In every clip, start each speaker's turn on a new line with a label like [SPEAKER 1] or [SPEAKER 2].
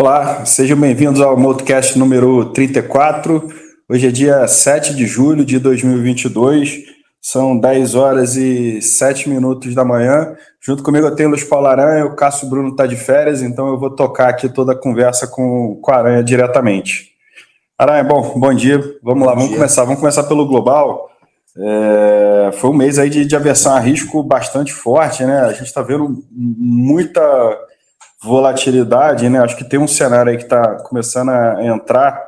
[SPEAKER 1] Olá, sejam bem-vindos ao Motocast número 34. Hoje é dia 7 de julho de 2022, são 10 horas e 7 minutos da manhã. Junto comigo eu tenho o Luiz Paulo Aranha, o Cássio Bruno está de férias, então eu vou tocar aqui toda a conversa com, com a Aranha diretamente. Aranha, bom, bom dia. Vamos lá, vamos começar. Vamos começar pelo global. É, foi um mês aí de, de aversão a risco bastante forte, né? A gente está vendo muita volatilidade, né? Acho que tem um cenário aí que está começando a entrar,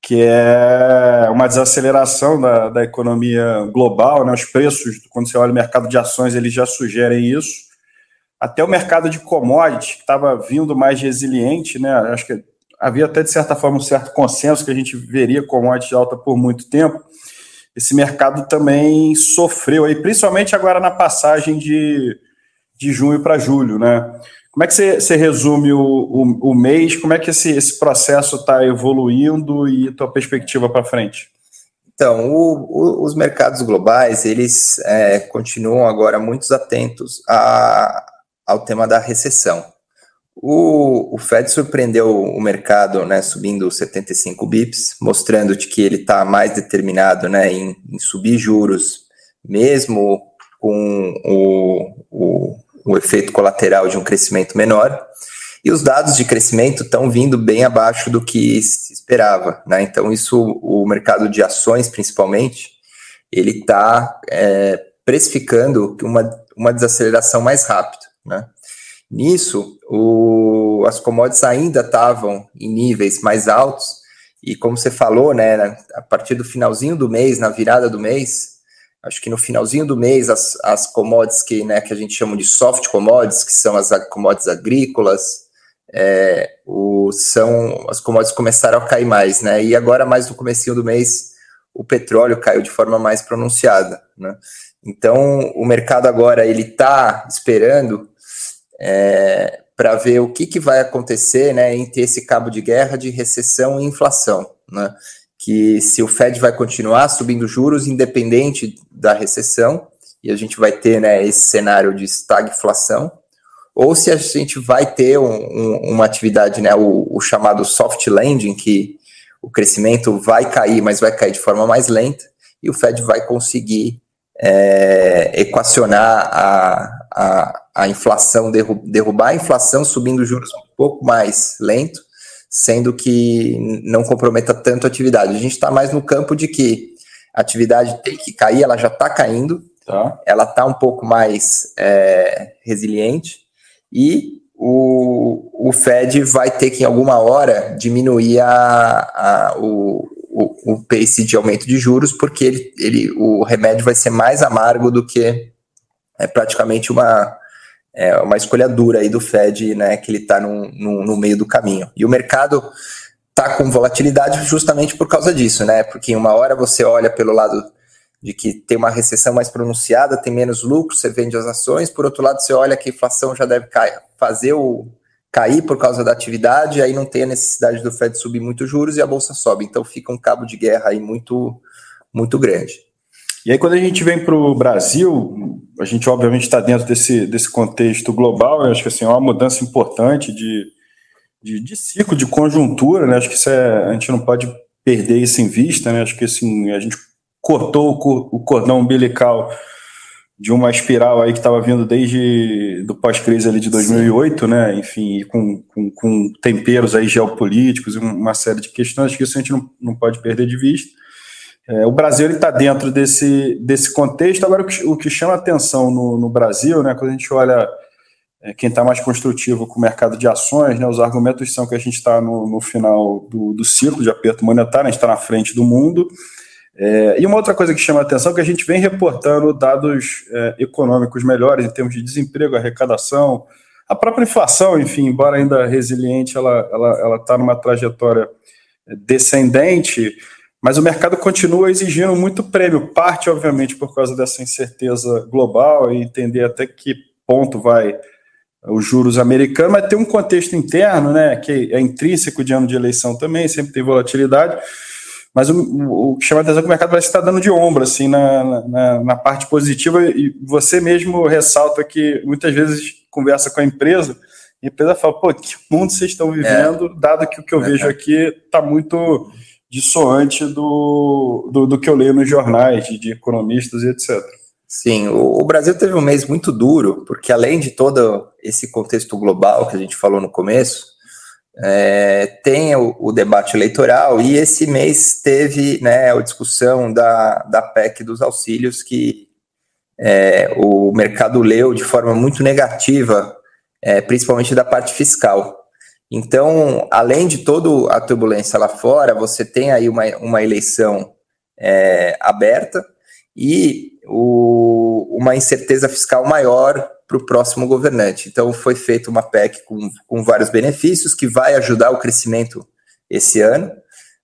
[SPEAKER 1] que é uma desaceleração da, da economia global, né? Os preços, quando você olha o mercado de ações, eles já sugerem isso. Até o mercado de commodities, que estava vindo mais resiliente, né? Acho que havia até, de certa forma, um certo consenso que a gente veria commodities alta por muito tempo. Esse mercado também sofreu aí, principalmente agora na passagem de, de junho para julho, né? Como é que você, você resume o, o, o, mês? Como é que esse, esse processo está evoluindo e tua perspectiva para frente?
[SPEAKER 2] Então, o, os mercados globais, eles é, continuam agora muito atentos a, ao tema da recessão. O, o, Fed surpreendeu o mercado, né, subindo 75 bips, mostrando que ele está mais determinado, né, em, em, subir juros, mesmo com o, o o efeito colateral de um crescimento menor. E os dados de crescimento estão vindo bem abaixo do que se esperava, né? Então, isso, o mercado de ações, principalmente, ele está é, precificando uma, uma desaceleração mais rápida, né? Nisso, o, as commodities ainda estavam em níveis mais altos, e como você falou, né, a partir do finalzinho do mês, na virada do mês, acho que no finalzinho do mês, as, as commodities que, né, que a gente chama de soft commodities, que são as commodities agrícolas, é, o, são as commodities começaram a cair mais, né? E agora, mais no comecinho do mês, o petróleo caiu de forma mais pronunciada, né? Então, o mercado agora ele está esperando é, para ver o que, que vai acontecer, né, entre esse cabo de guerra de recessão e inflação, né? Que se o Fed vai continuar subindo juros independente da recessão, e a gente vai ter né, esse cenário de estagflação, ou se a gente vai ter um, um, uma atividade, né, o, o, chamado soft landing, que o crescimento vai cair, mas vai cair de forma mais lenta, e o Fed vai conseguir é, equacionar a, a, a inflação, derrubar a inflação subindo juros um pouco mais lento, sendo que não comprometa tanto a atividade. A gente está mais no campo de que a atividade tem que cair, ela já está caindo, tá. ela está um pouco mais é, resiliente e o, o Fed vai ter que, em alguma hora, diminuir a, a, o, o, o pace de aumento de juros, porque ele, ele, o remédio vai ser mais amargo do que é praticamente uma, é uma escolha dura aí do Fed, né, que ele está no, no, no, meio do caminho. E o mercado está com volatilidade justamente por causa disso, né? Porque uma hora você olha pelo lado de que tem uma recessão mais pronunciada, tem menos lucro, você vende as ações, por outro lado você olha que a inflação já deve cair, fazer o cair por causa da atividade, aí não tem a necessidade do Fed subir muito juros e a bolsa sobe. Então fica um cabo de guerra aí muito muito grande.
[SPEAKER 1] E aí, quando a gente vem para o Brasil, a gente obviamente está dentro desse, desse contexto global, eu acho que assim, é uma mudança importante de, de, de, ciclo, de conjuntura, né? Acho que isso é, a gente não pode perder isso em vista, né? Acho que assim, a gente cortou o, o cordão umbilical de uma espiral aí que estava vindo desde do pós-crise ali de 2008, Sim. né? Enfim, com, com, com, temperos aí geopolíticos e uma série de questões, acho que isso a gente não, não pode perder de vista. É, o Brasil está dentro desse, desse contexto. Agora, o que, o que chama atenção no, no, Brasil, né, quando a gente olha é, quem está mais construtivo com o mercado de ações, né, os argumentos são que a gente está no, no, final do, do, ciclo de aperto monetário, a gente está na frente do mundo. É, e uma outra coisa que chama atenção é que a gente vem reportando dados é, econômicos melhores em termos de desemprego, arrecadação, a própria inflação, enfim, embora ainda resiliente, ela está ela, ela tá numa trajetória descendente mas o mercado continua exigindo muito prêmio, parte, obviamente, por causa dessa incerteza global e entender até que ponto vai os juros americanos, mas tem um contexto interno, né, que é intrínseco de ano de eleição também, sempre tem volatilidade, mas o, o que chama a atenção é que o mercado parece estar dando de ombro, assim, na, na, na, parte positiva, e você mesmo ressalta que muitas vezes conversa com a empresa a empresa fala, pô, que mundo vocês estão vivendo, é. dado que o que eu é. vejo aqui está muito dissoante do, do, do, que eu leio nos jornais de, de economistas e etc.
[SPEAKER 2] Sim, o, o, Brasil teve um mês muito duro, porque além de todo esse contexto global que a gente falou no começo, é, tem o, o, debate eleitoral e esse mês teve né, a discussão da, da PEC dos auxílios que é, o mercado leu de forma muito negativa, é, principalmente da parte fiscal. Então, além de toda a turbulência lá fora, você tem aí uma, uma eleição é, aberta e o, uma incerteza fiscal maior para o próximo governante. Então, foi feita uma PEC com, com vários benefícios que vai ajudar o crescimento esse ano,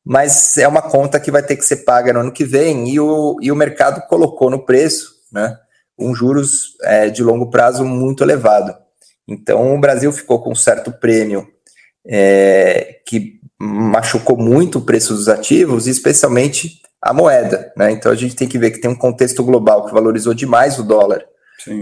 [SPEAKER 2] mas é uma conta que vai ter que ser paga no ano que vem e o, e o mercado colocou no preço né, um juros é, de longo prazo muito elevado. Então, o Brasil ficou com um certo prêmio é, que machucou muito o preço dos ativos, especialmente a moeda. Né? Então, a gente tem que ver que tem um contexto global que valorizou demais o dólar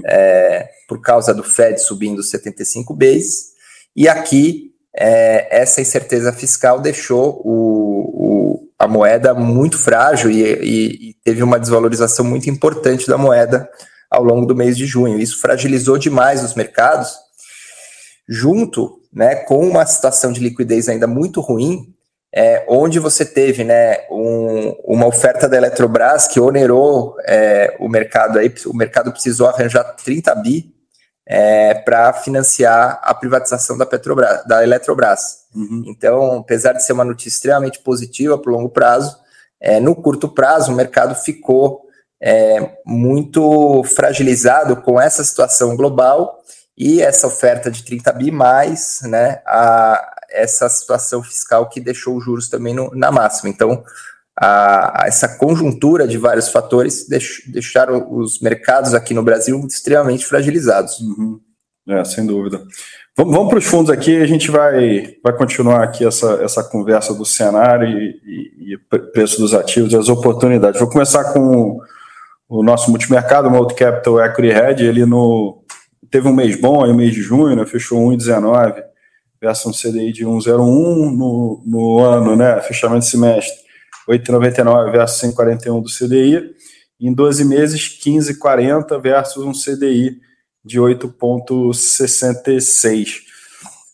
[SPEAKER 2] é, por causa do Fed subindo 75 bases, e aqui é, essa incerteza fiscal deixou o, o, a moeda muito frágil e, e, e, teve uma desvalorização muito importante da moeda ao longo do mês de junho. Isso fragilizou demais os mercados, junto né, com uma situação de liquidez ainda muito ruim, é, onde você teve né, um, uma oferta da Eletrobras que onerou é, o mercado, aí, o mercado precisou arranjar 30 bi é, para financiar a privatização da Petrobras, da Eletrobras. Uhum. Então, apesar de ser uma notícia extremamente positiva para o longo prazo, é, no curto prazo o mercado ficou é, muito fragilizado com essa situação global e essa oferta de 30 bi mais né, a, essa situação fiscal que deixou os juros também no, na máxima. Então, a, a essa conjuntura de vários fatores deix, deixaram os mercados aqui no Brasil extremamente fragilizados.
[SPEAKER 1] Uhum. É, sem dúvida. Vamos, vamos para os fundos aqui, a gente vai, vai continuar aqui essa, essa conversa do cenário e, e, e preço dos ativos e as oportunidades. Vou começar com o nosso multimercado, o Multicapital Equity Hedge, ele no, teve um mês bom, aí o mês de junho, né, fechou 1,19 versus um CDI de 1,01 no, no ano, né, fechamento de semestre, 8,99 versus 141 do CDI, em 12 meses, 15,40 versus um CDI de 8,66.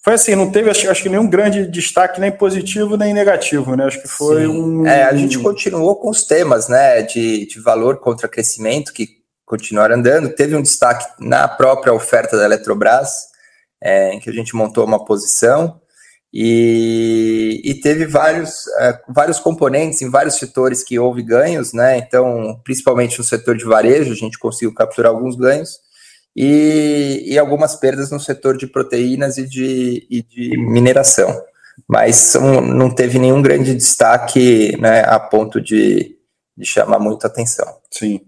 [SPEAKER 1] Foi assim, não teve, acho, acho, que nenhum grande destaque, nem positivo, nem negativo, né? Acho que foi Sim. um.
[SPEAKER 2] É, a gente continuou com os temas, né, de, de valor contra crescimento, que continuaram andando. Teve um destaque na própria oferta da Eletrobras, é, em que a gente montou uma posição e, e teve vários, é, vários componentes em vários setores que houve ganhos, né? Então, principalmente no setor de varejo, a gente conseguiu capturar alguns ganhos e, e algumas perdas no setor de proteínas e de, e de mineração. Mas não teve nenhum grande destaque né, a ponto de, de chamar muita atenção.
[SPEAKER 1] Sim.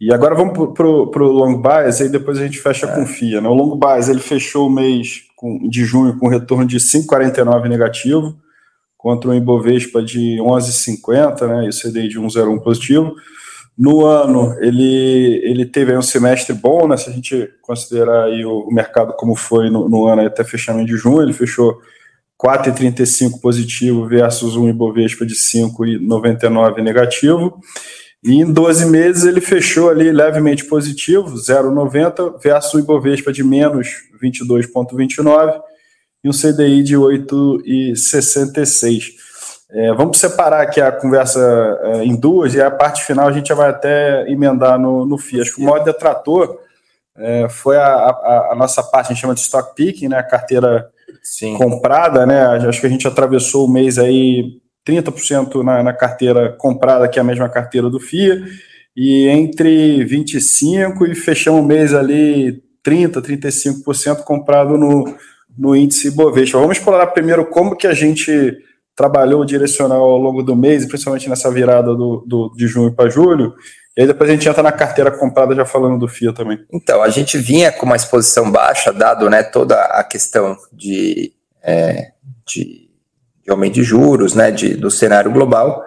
[SPEAKER 1] E agora vamos para o long bias, aí depois a gente fecha é. com FIA. Né? O long bias ele fechou o mês com, de junho com retorno de 5,49 negativo, contra um Ibovespa de 11,50, né, e o CDI de 1,01 positivo. No ano, ele, ele teve um semestre bom, né, se a gente considerar aí o, o mercado como foi no, no, ano até fechamento de junho, ele fechou 4,35 positivo versus um Ibovespa de 5,99 negativo. E em 12 meses ele fechou ali levemente positivo, 0,90, versus o Ibovespa de menos 22,29 e um CDI de 8,66. É, vamos separar aqui a conversa é, em duas e a parte final a gente já vai até emendar no, no FII. Acho que o maior detrator é, foi a, a, a, nossa parte, a gente chama de stock picking, né, a carteira Sim. comprada, né, acho que a gente atravessou o mês aí 30% na, na carteira comprada, que é a mesma carteira do FIA, e entre 25% e fechamos o mês ali 30%, 35% comprado no, no índice Bovespa. Vamos explorar primeiro como que a gente trabalhou o direcional ao longo do mês, principalmente nessa virada do, do de junho para julho, e aí depois a gente entra na carteira comprada já falando do FIA também.
[SPEAKER 2] Então, a gente vinha com uma exposição baixa, dado né, toda a questão de, é, de de aumento de juros, né, de, do cenário global.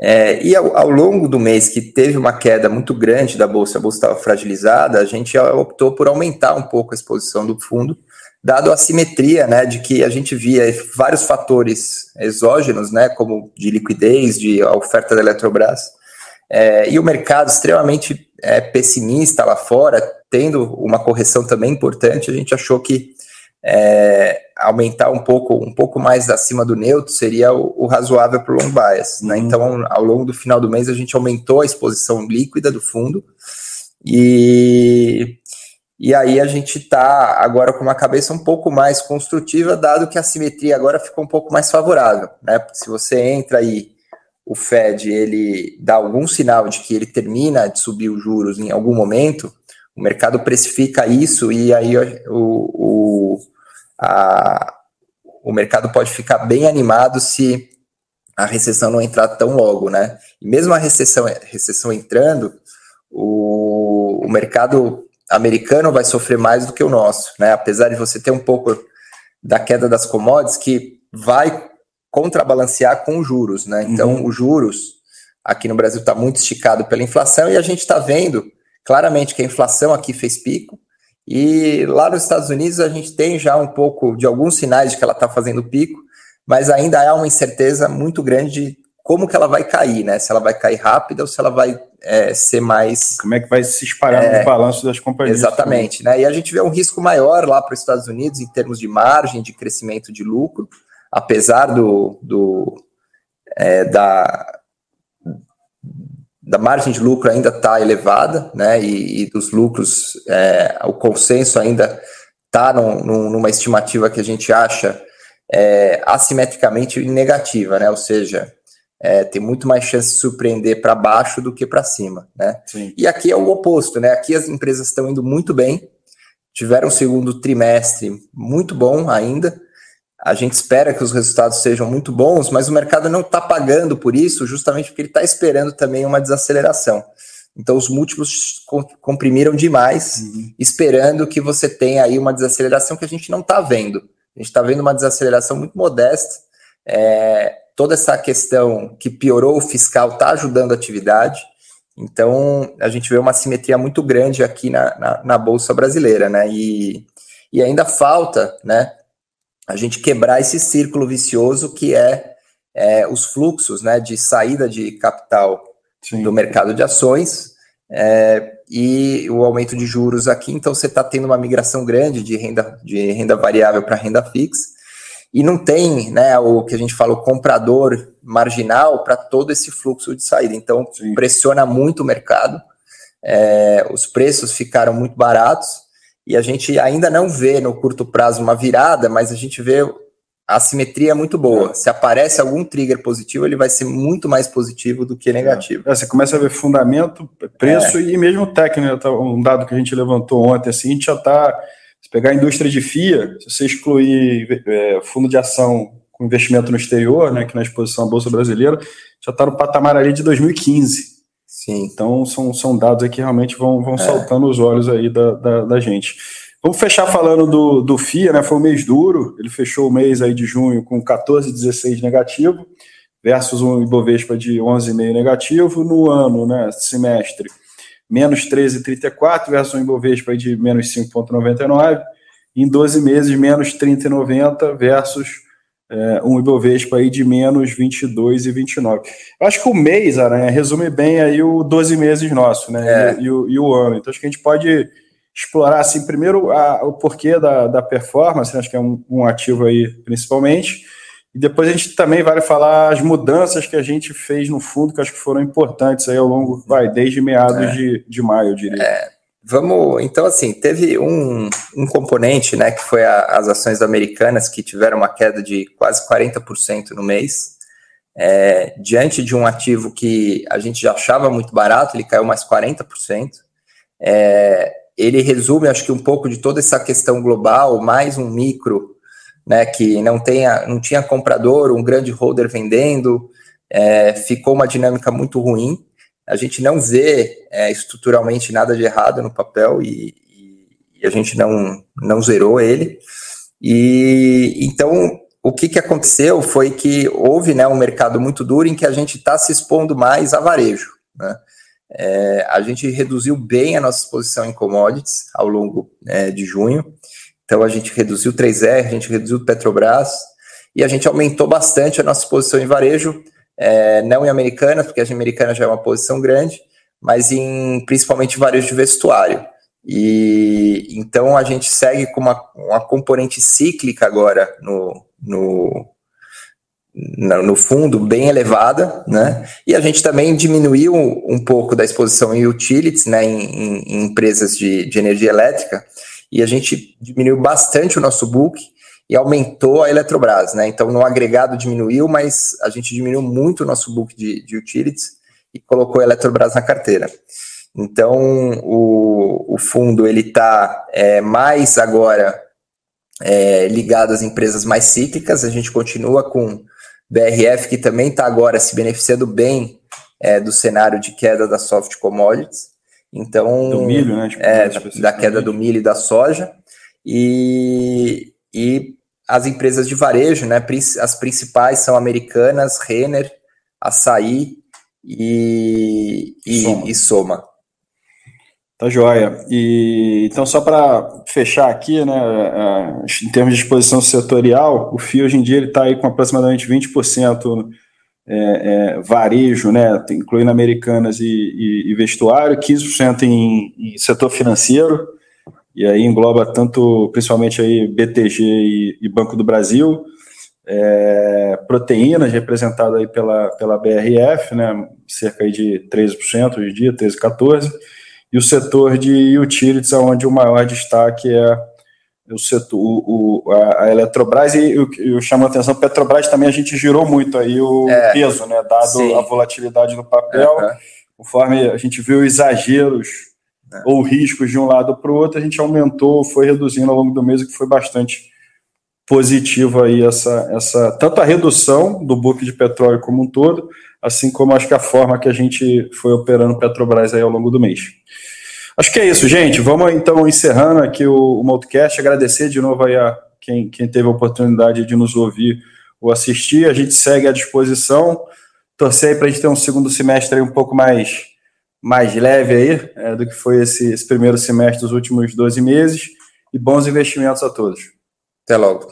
[SPEAKER 2] É, e ao, ao, longo do mês, que teve uma queda muito grande da bolsa, a bolsa estava fragilizada, a gente optou por aumentar um pouco a exposição do fundo, dado a simetria, né, de que a gente via vários fatores exógenos, né, como de liquidez, de oferta da Eletrobras, é, e o mercado extremamente é, pessimista lá fora, tendo uma correção também importante, a gente achou que é, aumentar um pouco, um pouco mais acima do neutro seria o, o razoável para o long bias. Né? Uhum. Então, ao longo do final do mês, a gente aumentou a exposição líquida do fundo e, e aí a gente está agora com uma cabeça um pouco mais construtiva, dado que a simetria agora ficou um pouco mais favorável. Né? Se você entra aí, o Fed ele dá algum sinal de que ele termina de subir os juros em algum momento, o mercado precifica isso e aí o, o a, o mercado pode ficar bem animado se a recessão não entrar tão logo, né? E mesmo a recessão, recessão entrando, o, o mercado americano vai sofrer mais do que o nosso, né? Apesar de você ter um pouco da queda das commodities que vai contrabalancear com os juros, né? Então, uhum. os juros aqui no Brasil está muito esticado pela inflação e a gente está vendo claramente que a inflação aqui fez pico, e lá nos Estados Unidos a gente tem já um pouco de alguns sinais de que ela está fazendo pico, mas ainda há uma incerteza muito grande de como que ela vai cair, né? Se ela vai cair rápida ou se ela vai é, ser mais.
[SPEAKER 1] Como é que vai se espalhar é, no balanço das companhias?
[SPEAKER 2] Exatamente, né? E a gente vê um risco maior lá para os Estados Unidos em termos de margem, de crescimento de lucro, apesar do, do é, da, da margem de lucro ainda está elevada, né? E, e dos lucros, é, o consenso ainda está numa estimativa que a gente acha é, assimetricamente negativa, né? Ou seja, é, tem muito mais chance de surpreender para baixo do que para cima, né? Sim. E aqui é o oposto, né? Aqui as empresas estão indo muito bem, tiveram um segundo trimestre muito bom ainda, a gente espera que os resultados sejam muito bons, mas o mercado não está pagando por isso, justamente porque ele está esperando também uma desaceleração. Então, os múltiplos comprimiram demais, uhum. esperando que você tenha aí uma desaceleração que a gente não está vendo. A gente está vendo uma desaceleração muito modesta. É, toda essa questão que piorou o fiscal está ajudando a atividade. Então, a gente vê uma simetria muito grande aqui na, na, na Bolsa Brasileira, né? E, e ainda falta, né? A gente quebrar esse círculo vicioso que é, é os fluxos né, de saída de capital Sim. do mercado de ações é, e o aumento de juros aqui. Então, você está tendo uma migração grande de renda, de renda variável para renda fixa e não tem né, o que a gente fala, o comprador marginal para todo esse fluxo de saída. Então, Sim. pressiona muito o mercado, é, os preços ficaram muito baratos e a gente ainda não vê no curto prazo uma virada, mas a gente vê a simetria muito boa. Se aparece algum trigger positivo, ele vai ser muito mais positivo do que negativo.
[SPEAKER 1] É, você começa a ver fundamento, preço é. e mesmo técnico. Né, um dado que a gente levantou ontem, assim, a gente já está. Se pegar a indústria de FIA, se você excluir é, fundo de ação com investimento no exterior, né, que na exposição à Bolsa Brasileira, já está no patamar ali de 2015. Sim. Então são, são dados que realmente vão, vão é. saltando os olhos aí da, da, da, gente. Vamos fechar falando do, do FIA, né? Foi um mês duro, ele fechou o mês aí de junho com 14,16 negativo, versus um Ibovespa de 11,5 negativo, no ano, né, semestre, menos 13,34 versus um Ibovespa de menos 5,99, em 12 meses, menos 30,90 versus é, um Ibovespa aí de menos 22 e 29. Eu acho que o mês, Aranha, resume bem aí o 12 meses nosso, né? É. E, e, o, e, o, ano. Então acho que a gente pode explorar, assim, primeiro a, o porquê da, da performance, né? acho que é um, um, ativo aí principalmente, e depois a gente também vai falar as mudanças que a gente fez no fundo, que acho que foram importantes aí ao longo, vai, desde meados é. de, de maio, eu diria.
[SPEAKER 2] É. Vamos, então assim, teve um, um componente, né, que foi a, as ações americanas que tiveram uma queda de quase 40% no mês, é, diante de um ativo que a gente já achava muito barato, ele caiu mais 40%. É, ele resume, acho que um pouco de toda essa questão global, mais um micro, né, que não, tenha, não tinha comprador, um grande holder vendendo, é, ficou uma dinâmica muito ruim a gente não vê é, estruturalmente nada de errado no papel e, e, a gente não, não zerou ele. E então o que, que aconteceu foi que houve né, um mercado muito duro em que a gente está se expondo mais a varejo. Né? É, a gente reduziu bem a nossa exposição em commodities ao longo é, de junho. Então a gente reduziu 3R, a gente reduziu Petrobras e a gente aumentou bastante a nossa posição em varejo, é, não em Americanas, porque a Americana já é uma posição grande, mas em principalmente varejo de vestuário. E então a gente segue com uma, uma componente cíclica agora no, no, no fundo bem elevada, né? E a gente também diminuiu um pouco da exposição em utilities, né? Em, em, em empresas de, de, energia elétrica, e a gente diminuiu bastante o nosso book e aumentou a Eletrobras, né? Então no agregado diminuiu, mas a gente diminuiu muito o nosso book de, de utilities e colocou a Eletrobras na carteira. Então o, o fundo ele está é, mais agora é, ligado às empresas mais cíclicas. A gente continua com BRF, que também está agora se beneficiando bem é, do cenário de queda da soft commodities. Então,
[SPEAKER 1] do milho, né?
[SPEAKER 2] Tipo, é, da, queda do milho e da soja. E, e as empresas de varejo, né? As principais são Americanas, Renner, Açaí e, e Soma. E Soma.
[SPEAKER 1] Tá joia. E então, só para fechar aqui, né, em termos de exposição setorial, o FII hoje em dia ele está aí com aproximadamente 20% é, é, varejo, né, incluindo Americanas e, e, e vestuário, 15% em, em, setor financeiro, e aí engloba tanto, principalmente aí BTG e, e Banco do Brasil, é, proteínas representado aí pela, pela BRF, né, cerca aí de 13% hoje em dia, 13, 14%, e o setor de utilities, onde o maior destaque é o setor, o, o a Eletrobras e eu, eu chamo a atenção, Petrobras também a gente girou muito aí o é, peso, né, dado sim. a volatilidade do papel, uhum. conforme a gente viu exageros é. ou riscos de um lado para o outro, a gente aumentou, foi reduzindo ao longo do mês, o que foi bastante positivo aí essa, essa tanto a redução do book de petróleo como um todo, assim como acho que a forma que a gente foi operando Petrobras aí ao longo do mês. Acho que é isso, gente. Vamos então encerrando aqui o, o Multicast. Agradecer de novo aí a quem, quem teve a oportunidade de nos ouvir ou assistir. A gente segue à disposição. Torcer aí para a gente ter um segundo semestre aí um pouco mais, mais leve aí é, do que foi esse, esse primeiro semestre dos últimos 12 meses. E bons investimentos a todos.
[SPEAKER 2] Até logo.